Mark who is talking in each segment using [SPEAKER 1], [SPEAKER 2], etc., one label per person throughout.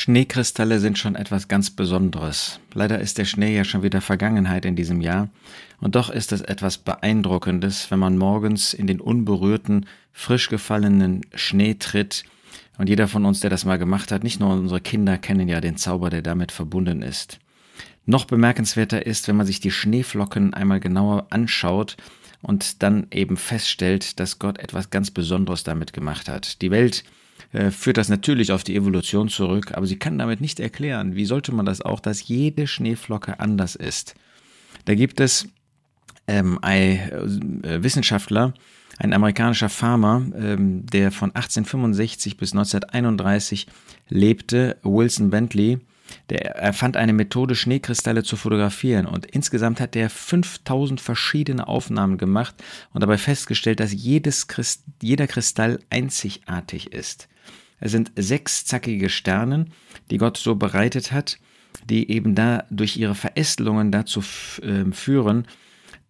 [SPEAKER 1] Schneekristalle sind schon etwas ganz Besonderes. Leider ist der Schnee ja schon wieder Vergangenheit in diesem Jahr, und doch ist es etwas Beeindruckendes, wenn man morgens in den unberührten, frisch gefallenen Schnee tritt, und jeder von uns, der das mal gemacht hat, nicht nur unsere Kinder kennen ja den Zauber, der damit verbunden ist. Noch bemerkenswerter ist, wenn man sich die Schneeflocken einmal genauer anschaut und dann eben feststellt, dass Gott etwas ganz Besonderes damit gemacht hat. Die Welt führt das natürlich auf die Evolution zurück, aber sie kann damit nicht erklären, wie sollte man das auch, dass jede Schneeflocke anders ist. Da gibt es ähm, ein äh, Wissenschaftler, ein amerikanischer Farmer, ähm, der von 1865 bis 1931 lebte, Wilson Bentley, der erfand eine Methode, Schneekristalle zu fotografieren und insgesamt hat er 5000 verschiedene Aufnahmen gemacht und dabei festgestellt, dass jedes Christ, jeder Kristall einzigartig ist. Es sind sechs zackige Sternen, die Gott so bereitet hat, die eben da durch ihre Verästelungen dazu äh, führen,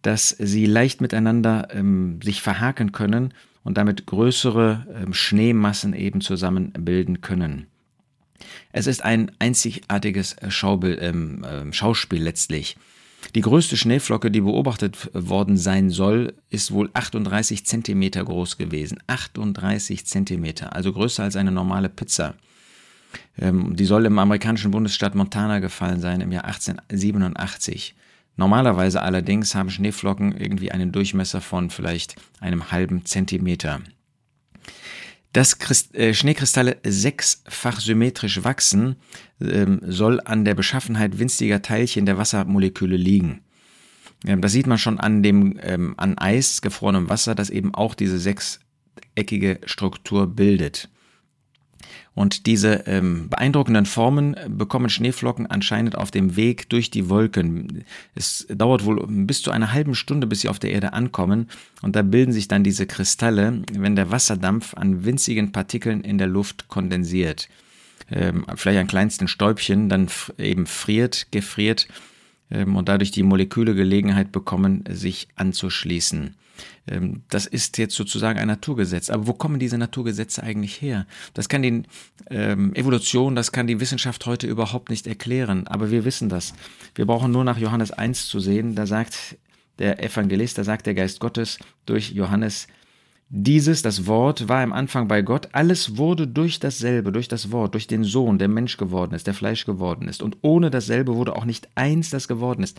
[SPEAKER 1] dass sie leicht miteinander ähm, sich verhaken können und damit größere ähm, Schneemassen eben zusammenbilden können. Es ist ein einzigartiges Schaubild, ähm, äh, Schauspiel letztlich. Die größte Schneeflocke, die beobachtet worden sein soll, ist wohl 38 Zentimeter groß gewesen. 38 Zentimeter, also größer als eine normale Pizza. Ähm, die soll im amerikanischen Bundesstaat Montana gefallen sein im Jahr 1887. Normalerweise allerdings haben Schneeflocken irgendwie einen Durchmesser von vielleicht einem halben Zentimeter. Dass Christ, äh, Schneekristalle sechsfach symmetrisch wachsen, ähm, soll an der Beschaffenheit winziger Teilchen der Wassermoleküle liegen. Ähm, das sieht man schon an dem ähm, an Eis gefrorenem Wasser, das eben auch diese sechseckige Struktur bildet. Und diese ähm, beeindruckenden Formen bekommen Schneeflocken anscheinend auf dem Weg durch die Wolken. Es dauert wohl bis zu einer halben Stunde, bis sie auf der Erde ankommen. Und da bilden sich dann diese Kristalle, wenn der Wasserdampf an winzigen Partikeln in der Luft kondensiert. Ähm, vielleicht an kleinsten Stäubchen, dann eben friert, gefriert ähm, und dadurch die Moleküle Gelegenheit bekommen, sich anzuschließen. Ähm, das ist jetzt sozusagen ein Naturgesetz. Aber wo kommen diese Naturgesetze eigentlich her? Das kann die ähm, Evolution, das kann die Wissenschaft heute überhaupt nicht erklären. Aber wir wissen das. Wir brauchen nur nach Johannes 1 zu sehen. Da sagt der Evangelist, da sagt der Geist Gottes durch Johannes, dieses, das Wort, war im Anfang bei Gott. Alles wurde durch dasselbe, durch das Wort, durch den Sohn, der Mensch geworden ist, der Fleisch geworden ist. Und ohne dasselbe wurde auch nicht eins, das geworden ist.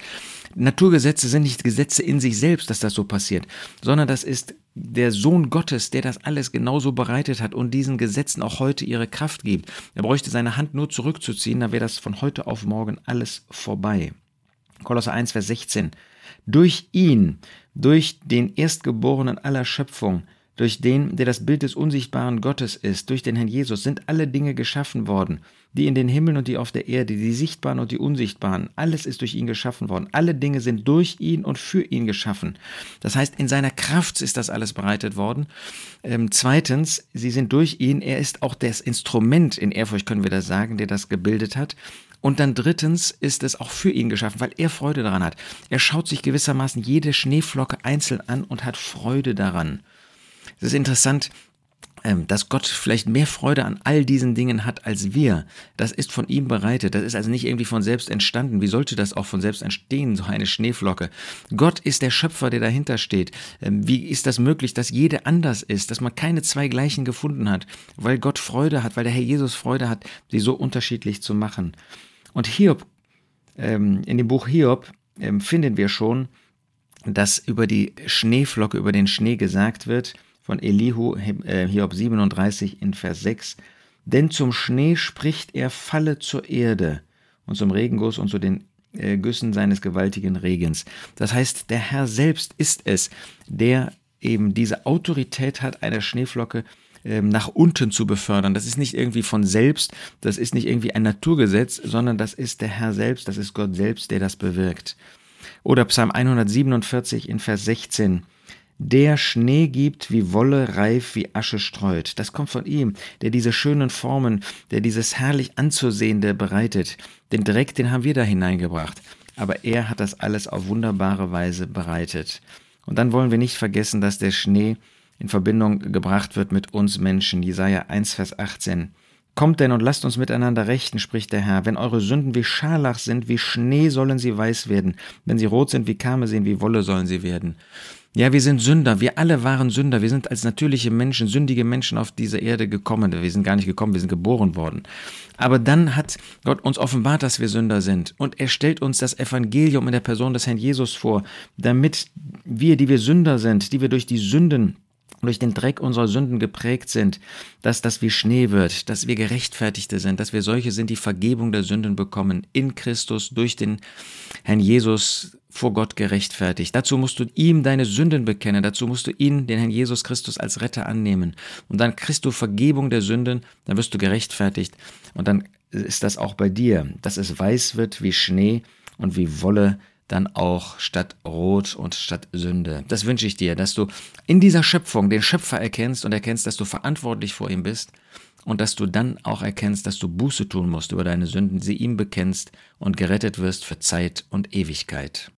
[SPEAKER 1] Naturgesetze sind nicht Gesetze in sich selbst, dass das so passiert, sondern das ist der Sohn Gottes, der das alles genauso bereitet hat und diesen Gesetzen auch heute ihre Kraft gibt. Er bräuchte seine Hand nur zurückzuziehen, dann wäre das von heute auf morgen alles vorbei. Kolosser 1, Vers 16. Durch ihn, durch den Erstgeborenen aller Schöpfung, durch den, der das Bild des unsichtbaren Gottes ist, durch den Herrn Jesus, sind alle Dinge geschaffen worden, die in den Himmeln und die auf der Erde, die sichtbaren und die unsichtbaren, alles ist durch ihn geschaffen worden. Alle Dinge sind durch ihn und für ihn geschaffen. Das heißt, in seiner Kraft ist das alles bereitet worden. Ähm, zweitens, sie sind durch ihn, er ist auch das Instrument, in Ehrfurcht können wir das sagen, der das gebildet hat. Und dann drittens ist es auch für ihn geschaffen, weil er Freude daran hat. Er schaut sich gewissermaßen jede Schneeflocke einzeln an und hat Freude daran. Es ist interessant, ähm, dass Gott vielleicht mehr Freude an all diesen Dingen hat als wir. Das ist von ihm bereitet. Das ist also nicht irgendwie von selbst entstanden. Wie sollte das auch von selbst entstehen, so eine Schneeflocke? Gott ist der Schöpfer, der dahinter steht. Ähm, wie ist das möglich, dass jede anders ist, dass man keine zwei gleichen gefunden hat, weil Gott Freude hat, weil der Herr Jesus Freude hat, sie so unterschiedlich zu machen? Und Hiob, ähm, in dem Buch Hiob finden wir schon, dass über die Schneeflocke, über den Schnee gesagt wird, von Elihu, äh, Hiob 37 in Vers 6. Denn zum Schnee spricht er, falle zur Erde und zum Regenguss und zu den äh, Güssen seines gewaltigen Regens. Das heißt, der Herr selbst ist es, der eben diese Autorität hat, eine Schneeflocke ähm, nach unten zu befördern. Das ist nicht irgendwie von selbst, das ist nicht irgendwie ein Naturgesetz, sondern das ist der Herr selbst, das ist Gott selbst, der das bewirkt. Oder Psalm 147 in Vers 16 der Schnee gibt wie Wolle reif, wie Asche streut. Das kommt von ihm, der diese schönen Formen, der dieses herrlich anzusehende bereitet. Den Dreck, den haben wir da hineingebracht. Aber er hat das alles auf wunderbare Weise bereitet. Und dann wollen wir nicht vergessen, dass der Schnee in Verbindung gebracht wird mit uns Menschen. Jesaja 1, Vers 18. Kommt denn und lasst uns miteinander rechten, spricht der Herr. Wenn eure Sünden wie Scharlach sind, wie Schnee sollen sie weiß werden. Wenn sie rot sind wie Karmesin, wie Wolle sollen sie werden. Ja, wir sind Sünder. Wir alle waren Sünder. Wir sind als natürliche Menschen, sündige Menschen auf diese Erde gekommen. Wir sind gar nicht gekommen, wir sind geboren worden. Aber dann hat Gott uns offenbart, dass wir Sünder sind. Und er stellt uns das Evangelium in der Person des Herrn Jesus vor, damit wir, die wir Sünder sind, die wir durch die Sünden durch den Dreck unserer Sünden geprägt sind, dass das wie Schnee wird, dass wir Gerechtfertigte sind, dass wir solche sind, die Vergebung der Sünden bekommen in Christus durch den Herrn Jesus vor Gott gerechtfertigt. Dazu musst du ihm deine Sünden bekennen, dazu musst du ihn, den Herrn Jesus Christus, als Retter annehmen. Und dann kriegst du Vergebung der Sünden, dann wirst du gerechtfertigt und dann ist das auch bei dir, dass es weiß wird wie Schnee und wie Wolle dann auch statt Rot und statt Sünde. Das wünsche ich dir, dass du in dieser Schöpfung den Schöpfer erkennst und erkennst, dass du verantwortlich vor ihm bist und dass du dann auch erkennst, dass du Buße tun musst über deine Sünden, sie ihm bekennst und gerettet wirst für Zeit und Ewigkeit.